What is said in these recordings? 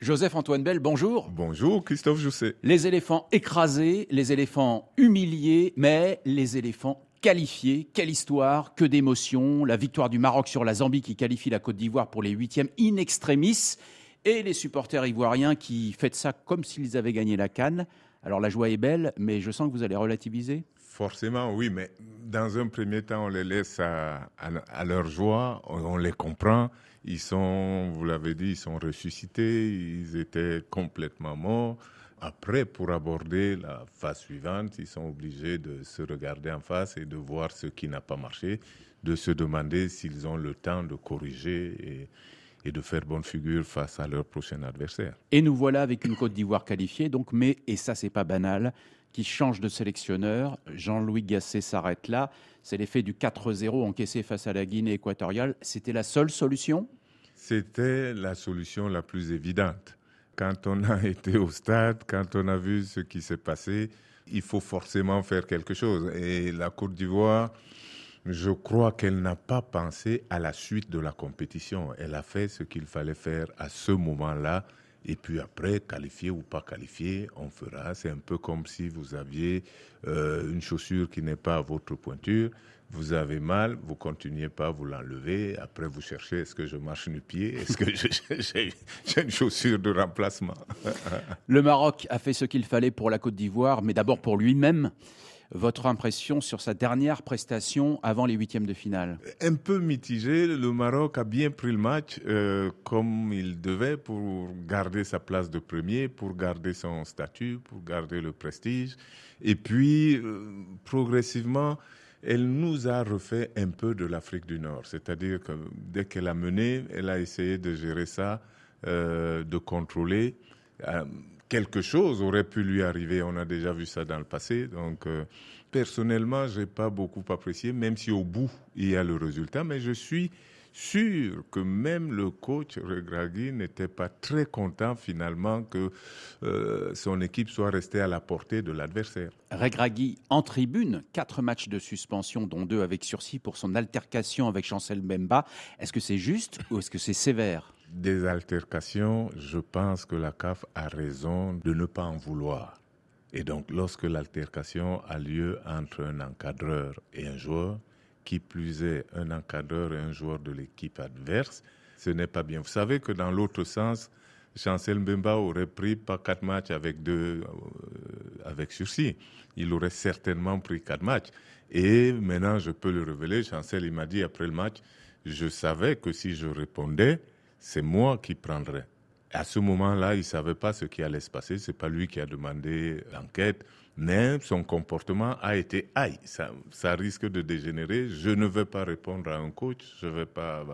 Joseph-Antoine Bell, bonjour. Bonjour Christophe Jousset. Les éléphants écrasés, les éléphants humiliés, mais les éléphants qualifiés. Quelle histoire, que d'émotions. La victoire du Maroc sur la Zambie qui qualifie la Côte d'Ivoire pour les huitièmes in extremis. Et les supporters ivoiriens qui fêtent ça comme s'ils avaient gagné la canne. Alors la joie est belle, mais je sens que vous allez relativiser. Forcément, oui, mais dans un premier temps, on les laisse à, leur joie, on, les comprend. Ils sont, vous l'avez dit, ils sont ressuscités, ils étaient complètement morts. Après, pour aborder la phase suivante, ils sont obligés de se regarder en face et de voir ce qui n'a pas marché, de se demander s'ils ont le temps de corriger et, et, de faire bonne figure face à leur prochain adversaire. Et nous voilà avec une Côte d'Ivoire qualifiée, donc, mais, et ça c'est pas banal, qui change de sélectionneur. Jean-Louis Gasset s'arrête là. C'est l'effet du 4-0 encaissé face à la Guinée équatoriale. C'était la seule solution? C'était la solution la plus évidente. Quand on a été au stade, quand on a vu ce qui s'est passé, il faut forcément faire quelque chose. Et la Côte d'Ivoire, je crois qu'elle n'a pas pensé à la suite de la compétition. Elle a fait ce qu'il fallait faire à ce moment-là et puis après, qualifié ou pas qualifié, on fera. C'est un peu comme si vous aviez euh, une chaussure qui n'est pas à votre pointure. Vous avez mal, vous continuez pas, vous l'enlevez. Après, vous cherchez est-ce que je marche nu pied? Est-ce que j'ai une chaussure de remplacement? Le Maroc a fait ce qu'il fallait pour la Côte d'Ivoire, mais d'abord pour lui-même votre impression sur sa dernière prestation avant les huitièmes de finale? Un peu mitigé. Le Maroc a bien pris le match euh, comme il devait pour garder sa place de premier, pour garder son statut, pour garder le prestige. Et puis, euh, progressivement, elle nous a refait un peu de l'Afrique du Nord. C'est-à-dire que dès qu'elle a mené, elle a essayé de gérer ça, euh, de contrôler quelque chose aurait pu lui arriver. On a déjà vu ça dans le passé. Donc, euh, personnellement, je n'ai pas beaucoup apprécié, même si au bout, il y a le résultat. Mais je suis sûr que même le coach Regragui n'était pas très content finalement que euh, son équipe soit restée à la portée de l'adversaire. Regragui en tribune, quatre matchs de suspension, dont deux avec sursis pour son altercation avec Chancel Mbemba. Est-ce que c'est juste ou est-ce que c'est sévère? Des altercations, je pense que la CAF a raison de ne pas en vouloir. Et donc, lorsque l'altercation a lieu entre un encadreur et un joueur, qui plus est un encadreur et un joueur de l'équipe adverse, ce n'est pas bien. Vous savez que dans l'autre sens, Chancel Mbemba aurait pris pas quatre matchs avec deux, euh, avec sursis. Il aurait certainement pris quatre matchs. Et maintenant, je peux le révéler. Chancel, il m'a dit après le match, je savais que si je répondais, c'est moi qui prendrais. À ce moment-là, il ne savait pas ce qui allait se passer. C'est pas lui qui a demandé l'enquête, mais son comportement a été aïe. Ça, risque de dégénérer. Je ne vais pas répondre à un coach. Je vais pas.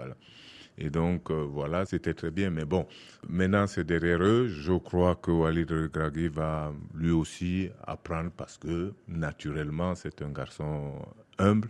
Et donc, euh, voilà, c'était très bien. Mais bon, maintenant, c'est derrière eux. Je crois que Walid Regragui va lui aussi apprendre parce que, naturellement, c'est un garçon humble.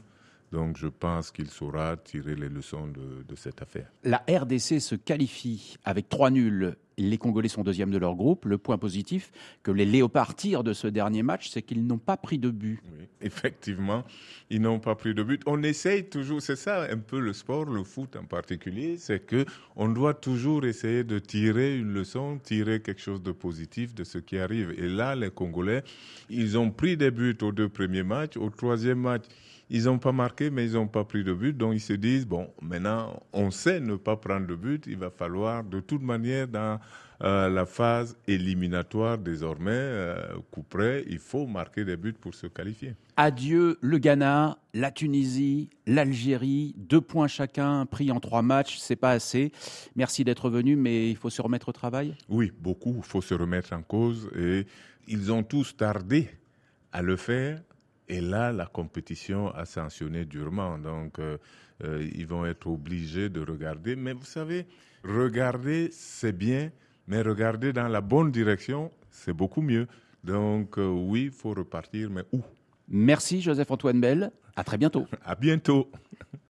Donc je pense qu'il saura tirer les leçons de, cette affaire. La RDC se qualifie avec trois nuls. Les Congolais sont deuxième de leur groupe. Le point positif que les Léopards tirent de ce dernier match, c'est qu'ils n'ont pas pris de but. Effectivement, ils n'ont pas pris de but. On essaye toujours, c'est ça un peu le sport, le foot en particulier, c'est que on doit toujours essayer de tirer une leçon, tirer quelque chose de positif de ce qui arrive. Et là, les Congolais, ils ont pris des buts aux deux premiers matchs. Au troisième match, ils n'ont pas marqué, mais ils n'ont pas pris de but. Donc ils se disent, bon, maintenant, on sait ne pas prendre de but. Il va falloir, de toute manière, dans euh, la phase éliminatoire désormais, euh, coup près, il faut marquer des buts pour se qualifier. Adieu le Ghana, la Tunisie, l'Algérie, deux points chacun pris en trois matchs, c'est pas assez. Merci d'être venu, mais il faut se remettre au travail. Oui, beaucoup. Il faut se remettre en cause et ils ont tous tardé à le faire et là, la compétition a sanctionné durement. Donc, euh, euh, ils vont être obligés de regarder. Mais vous savez, regarder, c'est bien, mais regarder dans la bonne direction, c'est beaucoup mieux. Donc, euh, oui, il faut repartir, mais où? Merci, Joseph-Antoine Bell. À très bientôt. à bientôt.